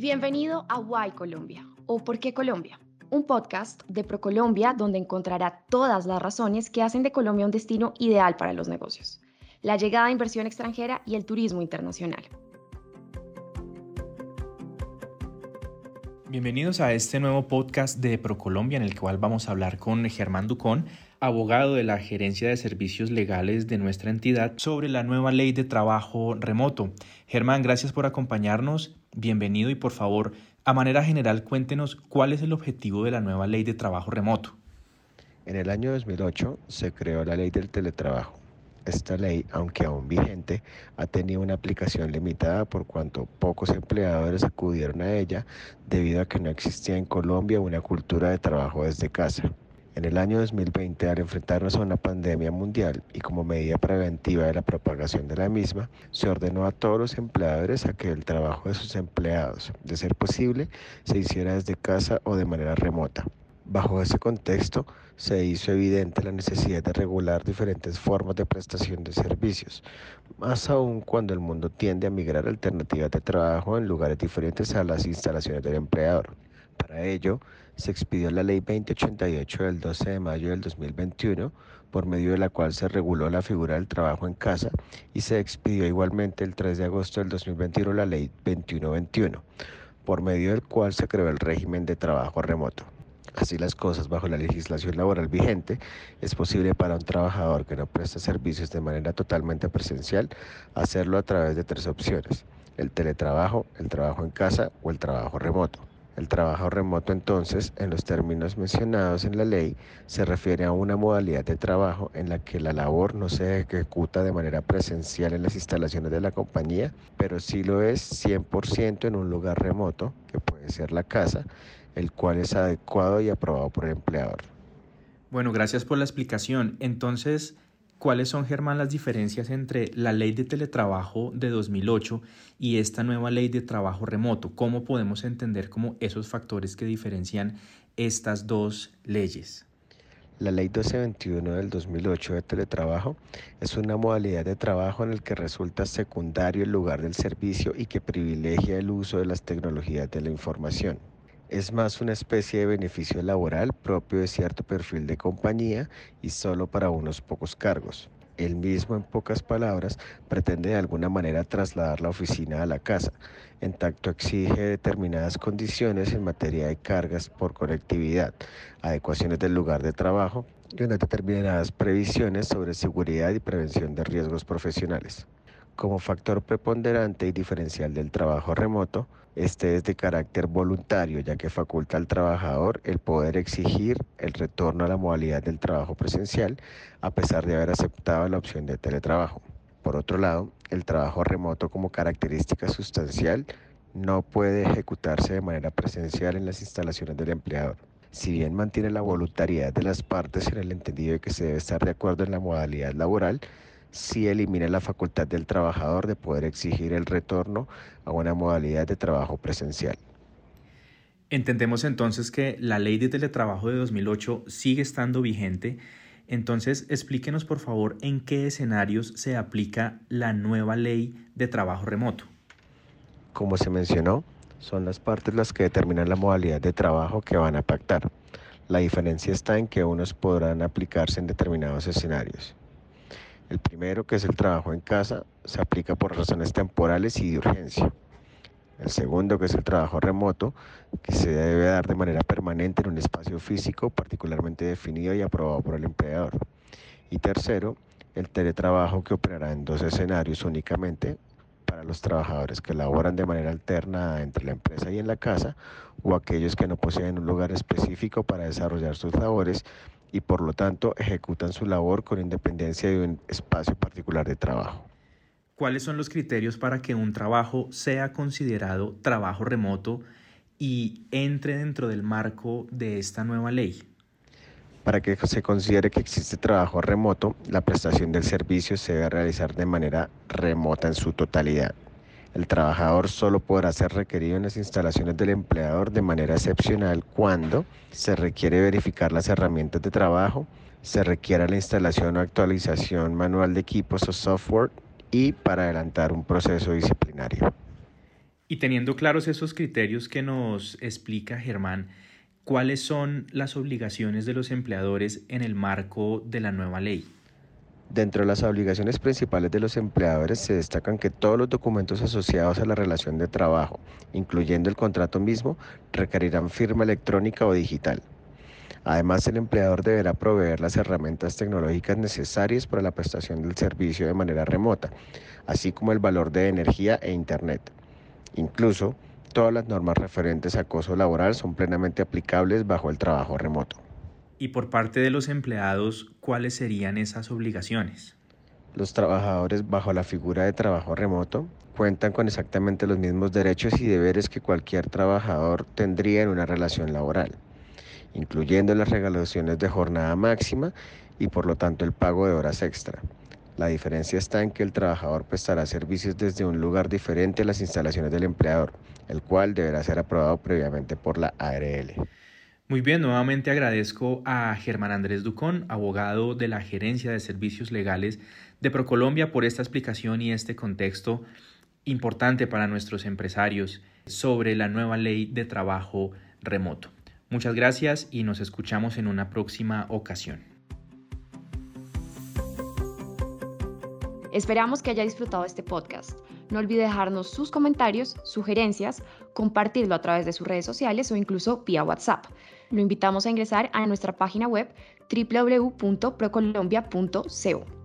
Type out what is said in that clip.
Bienvenido a Why Colombia o ¿Por qué Colombia? Un podcast de ProColombia donde encontrará todas las razones que hacen de Colombia un destino ideal para los negocios, la llegada de inversión extranjera y el turismo internacional. Bienvenidos a este nuevo podcast de ProColombia en el cual vamos a hablar con Germán Ducón, abogado de la Gerencia de Servicios Legales de nuestra entidad, sobre la nueva ley de trabajo remoto. Germán, gracias por acompañarnos, bienvenido y por favor, a manera general, cuéntenos cuál es el objetivo de la nueva ley de trabajo remoto. En el año 2008 se creó la ley del teletrabajo esta ley, aunque aún vigente, ha tenido una aplicación limitada por cuanto pocos empleadores acudieron a ella debido a que no existía en Colombia una cultura de trabajo desde casa. En el año 2020, al enfrentarnos a una pandemia mundial y como medida preventiva de la propagación de la misma, se ordenó a todos los empleadores a que el trabajo de sus empleados, de ser posible, se hiciera desde casa o de manera remota. Bajo ese contexto, se hizo evidente la necesidad de regular diferentes formas de prestación de servicios, más aún cuando el mundo tiende a migrar alternativas de trabajo en lugares diferentes a las instalaciones del empleador. Para ello, se expidió la Ley 2088 del 12 de mayo del 2021, por medio de la cual se reguló la figura del trabajo en casa, y se expidió igualmente el 3 de agosto del 2021 la Ley 2121, por medio del cual se creó el régimen de trabajo remoto. Así las cosas, bajo la legislación laboral vigente, es posible para un trabajador que no presta servicios de manera totalmente presencial hacerlo a través de tres opciones, el teletrabajo, el trabajo en casa o el trabajo remoto. El trabajo remoto entonces, en los términos mencionados en la ley, se refiere a una modalidad de trabajo en la que la labor no se ejecuta de manera presencial en las instalaciones de la compañía, pero sí lo es 100% en un lugar remoto, que puede ser la casa, el cual es adecuado y aprobado por el empleador. Bueno, gracias por la explicación. Entonces, ¿cuáles son, Germán, las diferencias entre la ley de teletrabajo de 2008 y esta nueva ley de trabajo remoto? ¿Cómo podemos entender como esos factores que diferencian estas dos leyes? La ley 1221 del 2008 de teletrabajo es una modalidad de trabajo en el que resulta secundario el lugar del servicio y que privilegia el uso de las tecnologías de la información es más una especie de beneficio laboral propio de cierto perfil de compañía y solo para unos pocos cargos. El mismo, en pocas palabras, pretende de alguna manera trasladar la oficina a la casa, en tanto exige determinadas condiciones en materia de cargas por conectividad, adecuaciones del lugar de trabajo y unas determinadas previsiones sobre seguridad y prevención de riesgos profesionales. Como factor preponderante y diferencial del trabajo remoto, este es de carácter voluntario, ya que faculta al trabajador el poder exigir el retorno a la modalidad del trabajo presencial, a pesar de haber aceptado la opción de teletrabajo. Por otro lado, el trabajo remoto como característica sustancial no puede ejecutarse de manera presencial en las instalaciones del empleador. Si bien mantiene la voluntariedad de las partes en el entendido de que se debe estar de acuerdo en la modalidad laboral, sí elimina la facultad del trabajador de poder exigir el retorno a una modalidad de trabajo presencial. Entendemos entonces que la ley de teletrabajo de 2008 sigue estando vigente. Entonces, explíquenos por favor en qué escenarios se aplica la nueva ley de trabajo remoto. Como se mencionó, son las partes las que determinan la modalidad de trabajo que van a pactar. La diferencia está en que unos podrán aplicarse en determinados escenarios. El primero, que es el trabajo en casa, se aplica por razones temporales y de urgencia. El segundo, que es el trabajo remoto, que se debe dar de manera permanente en un espacio físico particularmente definido y aprobado por el empleador. Y tercero, el teletrabajo que operará en dos escenarios únicamente para los trabajadores que laboran de manera alterna entre la empresa y en la casa o aquellos que no poseen un lugar específico para desarrollar sus labores y por lo tanto ejecutan su labor con independencia de un espacio particular de trabajo. ¿Cuáles son los criterios para que un trabajo sea considerado trabajo remoto y entre dentro del marco de esta nueva ley? Para que se considere que existe trabajo remoto, la prestación del servicio se debe realizar de manera remota en su totalidad. El trabajador solo podrá ser requerido en las instalaciones del empleador de manera excepcional cuando se requiere verificar las herramientas de trabajo, se requiera la instalación o actualización manual de equipos o software y para adelantar un proceso disciplinario. Y teniendo claros esos criterios que nos explica Germán, ¿cuáles son las obligaciones de los empleadores en el marco de la nueva ley? Dentro de las obligaciones principales de los empleadores se destacan que todos los documentos asociados a la relación de trabajo, incluyendo el contrato mismo, requerirán firma electrónica o digital. Además, el empleador deberá proveer las herramientas tecnológicas necesarias para la prestación del servicio de manera remota, así como el valor de energía e Internet. Incluso, todas las normas referentes a acoso laboral son plenamente aplicables bajo el trabajo remoto. Y por parte de los empleados, ¿cuáles serían esas obligaciones? Los trabajadores bajo la figura de trabajo remoto cuentan con exactamente los mismos derechos y deberes que cualquier trabajador tendría en una relación laboral, incluyendo las regulaciones de jornada máxima y por lo tanto el pago de horas extra. La diferencia está en que el trabajador prestará servicios desde un lugar diferente a las instalaciones del empleador, el cual deberá ser aprobado previamente por la ARL. Muy bien, nuevamente agradezco a Germán Andrés Ducón, abogado de la Gerencia de Servicios Legales de Procolombia, por esta explicación y este contexto importante para nuestros empresarios sobre la nueva ley de trabajo remoto. Muchas gracias y nos escuchamos en una próxima ocasión. Esperamos que haya disfrutado este podcast. No olvide dejarnos sus comentarios, sugerencias, compartirlo a través de sus redes sociales o incluso vía WhatsApp. Lo invitamos a ingresar a nuestra página web www.procolombia.co.